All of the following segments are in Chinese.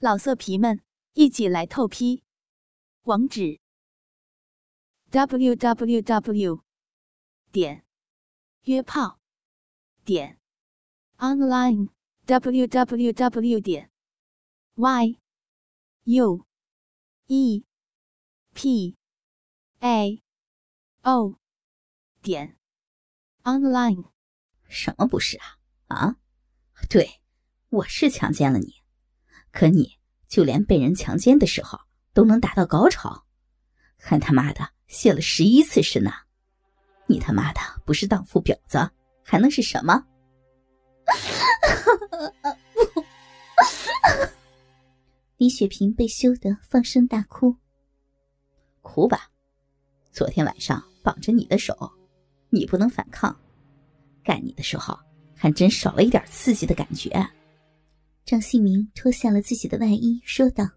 老色皮们，一起来透批！网址：w w w 点约炮点 online w w w 点 y u e p a o 点 online。什么不是啊？啊，对，我是强奸了你。可你就连被人强奸的时候都能达到高潮，还他妈的泄了十一次身呢！你他妈的不是荡妇婊子还能是什么？李雪萍被羞得放声大哭。哭吧，昨天晚上绑着你的手，你不能反抗，干你的时候还真少了一点刺激的感觉。张新明脱下了自己的外衣，说道：“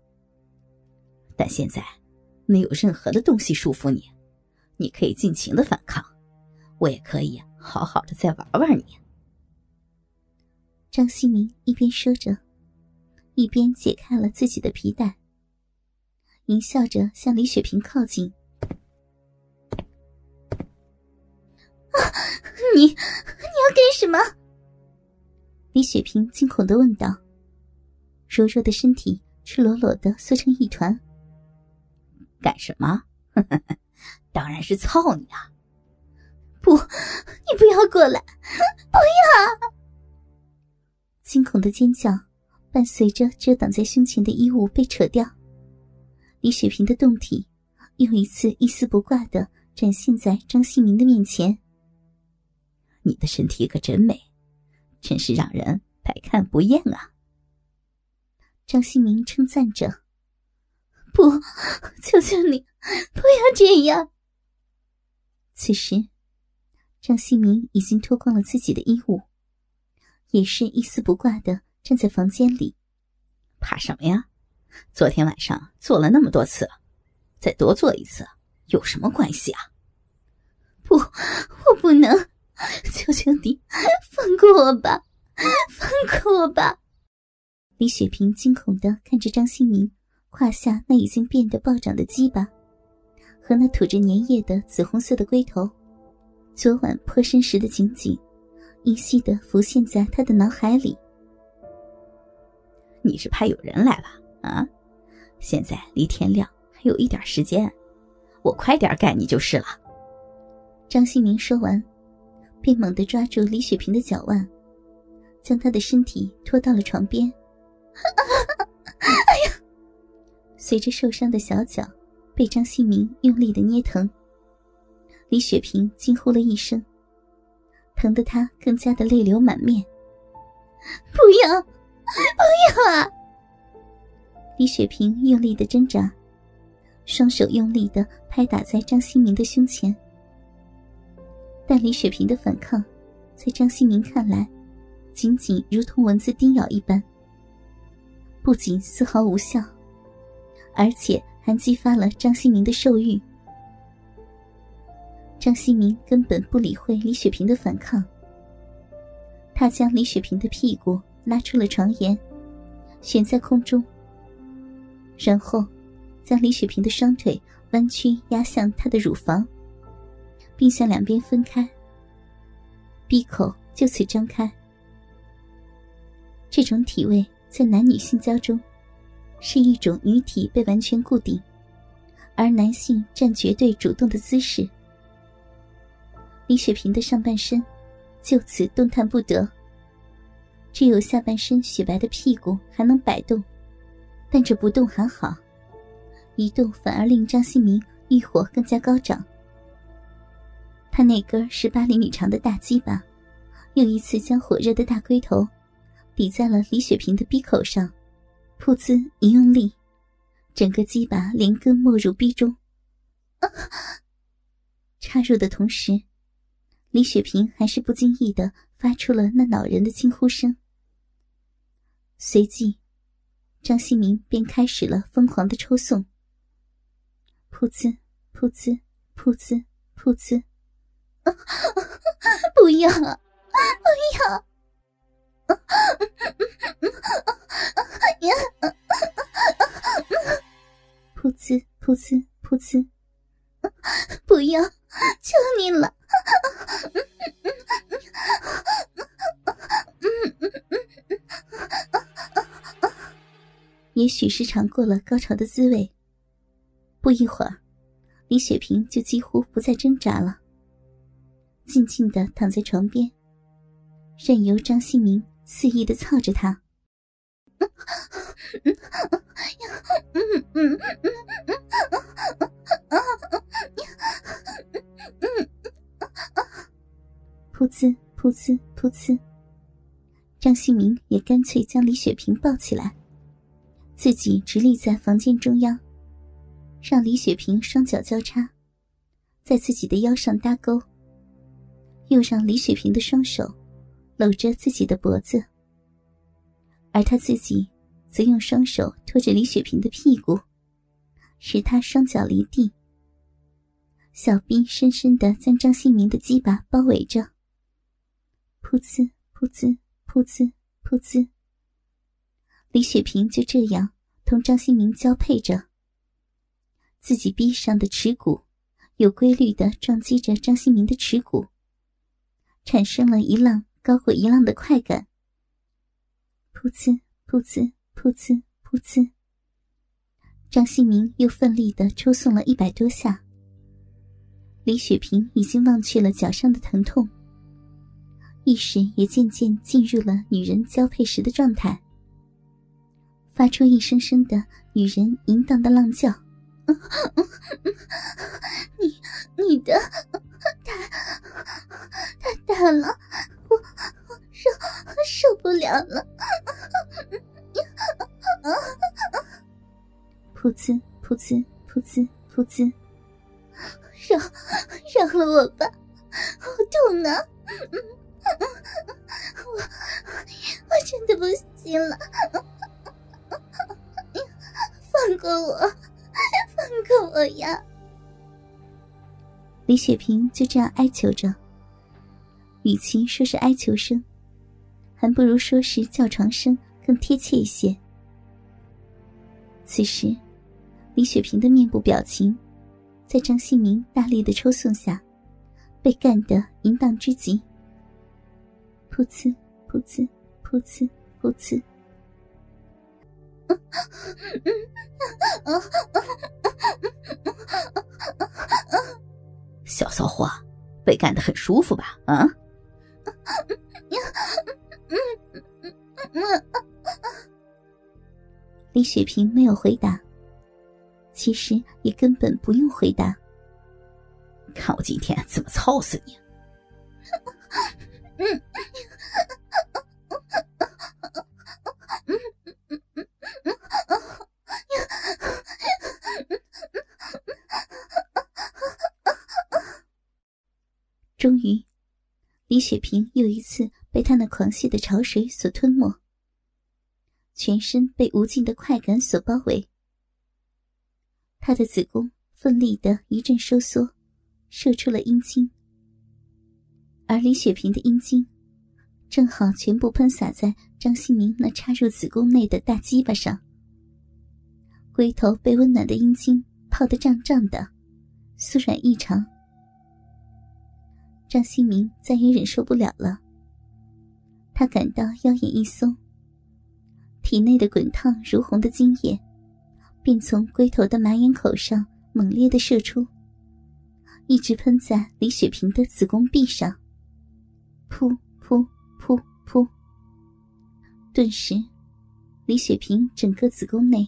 但现在没有任何的东西束缚你，你可以尽情的反抗，我也可以好好的再玩玩你。”张新明一边说着，一边解开了自己的皮带，淫笑着向李雪萍靠近。“啊，你你要干什么？”李雪萍惊恐的问道。柔弱的身体赤裸裸的缩成一团。干什么？当然是操你啊！不，你不要过来！不要！惊恐的尖叫伴随着遮挡在胸前的衣物被扯掉，李雪萍的胴体又一次一丝不挂的展现在张新明的面前。你的身体可真美，真是让人百看不厌啊！张新明称赞着：“不，求求你，不要这样。”此时，张新明已经脱光了自己的衣物，也是一丝不挂的站在房间里。怕什么呀？昨天晚上做了那么多次，再多做一次有什么关系啊？不，我不能！求求你，放过我吧，放过我吧！李雪萍惊恐的看着张新明胯下那已经变得暴涨的鸡巴，和那吐着粘液的紫红色的龟头，昨晚破身时的情景，依稀的浮现在他的脑海里。你是怕有人来了啊？现在离天亮还有一点时间，我快点干你就是了。张新明说完，便猛地抓住李雪萍的脚腕，将她的身体拖到了床边。哈哎呀！随着受伤的小脚被张新明用力的捏疼，李雪萍惊呼了一声，疼得她更加的泪流满面。不要，不要啊！李雪萍用力的挣扎，双手用力的拍打在张新明的胸前，但李雪萍的反抗，在张新明看来，仅仅如同蚊子叮咬一般。不仅丝毫无效，而且还激发了张新明的兽欲。张新明根本不理会李雪萍的反抗，他将李雪萍的屁股拉出了床沿，悬在空中，然后将李雪萍的双腿弯曲压向她的乳房，并向两边分开，闭口就此张开。这种体位。在男女性交中，是一种女体被完全固定，而男性占绝对主动的姿势。李雪萍的上半身就此动弹不得，只有下半身雪白的屁股还能摆动，但这不动还好，一动反而令张新明欲火更加高涨。他那根十八厘米长的大鸡巴，又一次将火热的大龟头。抵在了李雪萍的鼻口上，噗呲一用力，整个鸡巴连根没入逼中。插入的同时，李雪萍还是不经意的发出了那恼人的惊呼声。随即，张新明便开始了疯狂的抽送。噗呲，噗呲，噗呲，噗呲！不要，不要！噗呲！噗呲噗呲，不要，求你了！也许是尝过了高潮的滋味，不一会儿，李雪萍就几乎不再挣扎了，静静的躺在床边，任由张新明肆意的操着她。噗呲噗呲噗呲，张新明也干脆将李雪萍抱起来。自己直立在房间中央，让李雪萍双脚交叉，在自己的腰上搭钩，又让李雪萍的双手搂着自己的脖子，而他自己则用双手托着李雪萍的屁股，使她双脚离地。小臂深深的将张新明的鸡巴包围着，噗呲噗呲噗呲噗呲。李雪萍就这样同张新明交配着，自己臂上的耻骨有规律的撞击着张新明的耻骨，产生了一浪高过一浪的快感。噗呲噗呲噗呲噗呲，张新明又奋力的抽送了一百多下。李雪萍已经忘却了脚上的疼痛，意识也渐渐进入了女人交配时的状态。发出一声声的女人淫荡的浪叫，你你的太太大了，受受不了了！噗呲噗呲噗呲噗呲，饶饶了我吧，好痛啊！我我真的不行了。放过我，放过我呀！李雪萍就这样哀求着，与其说是哀求声，还不如说是叫床声更贴切一些。此时，李雪萍的面部表情，在张新明大力的抽送下，被干得淫荡之极。噗呲，噗呲，噗呲，噗呲。小骚货，被干得很舒服吧？啊！李雪萍没有回答，其实也根本不用回答。看我今天怎么操死你！终于，李雪萍又一次被他那狂泻的潮水所吞没，全身被无尽的快感所包围。他的子宫奋力的一阵收缩，射出了阴茎，而李雪萍的阴茎正好全部喷洒在张新明那插入子宫内的大鸡巴上。龟头被温暖的阴茎泡得胀胀的，酥软异常。张新明再也忍受不了了，他感到腰眼一松，体内的滚烫如虹的精液便从龟头的马眼口上猛烈的射出，一直喷在李雪萍的子宫壁上，噗噗噗噗。顿时，李雪萍整个子宫内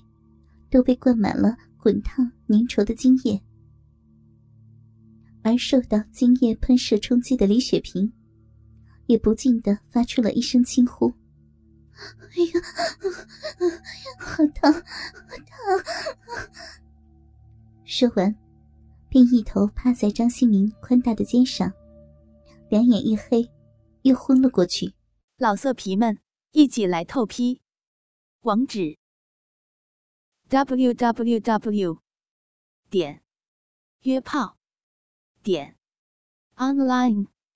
都被灌满了滚烫粘稠的精液。而受到精液喷射冲击的李雪萍，也不禁的发出了一声轻呼：“哎呀，好疼，好疼！”说完，便一头趴在张新明宽大的肩上，两眼一黑，又昏了过去。老色皮们，一起来透批！网址：w w w. 点约炮。点 online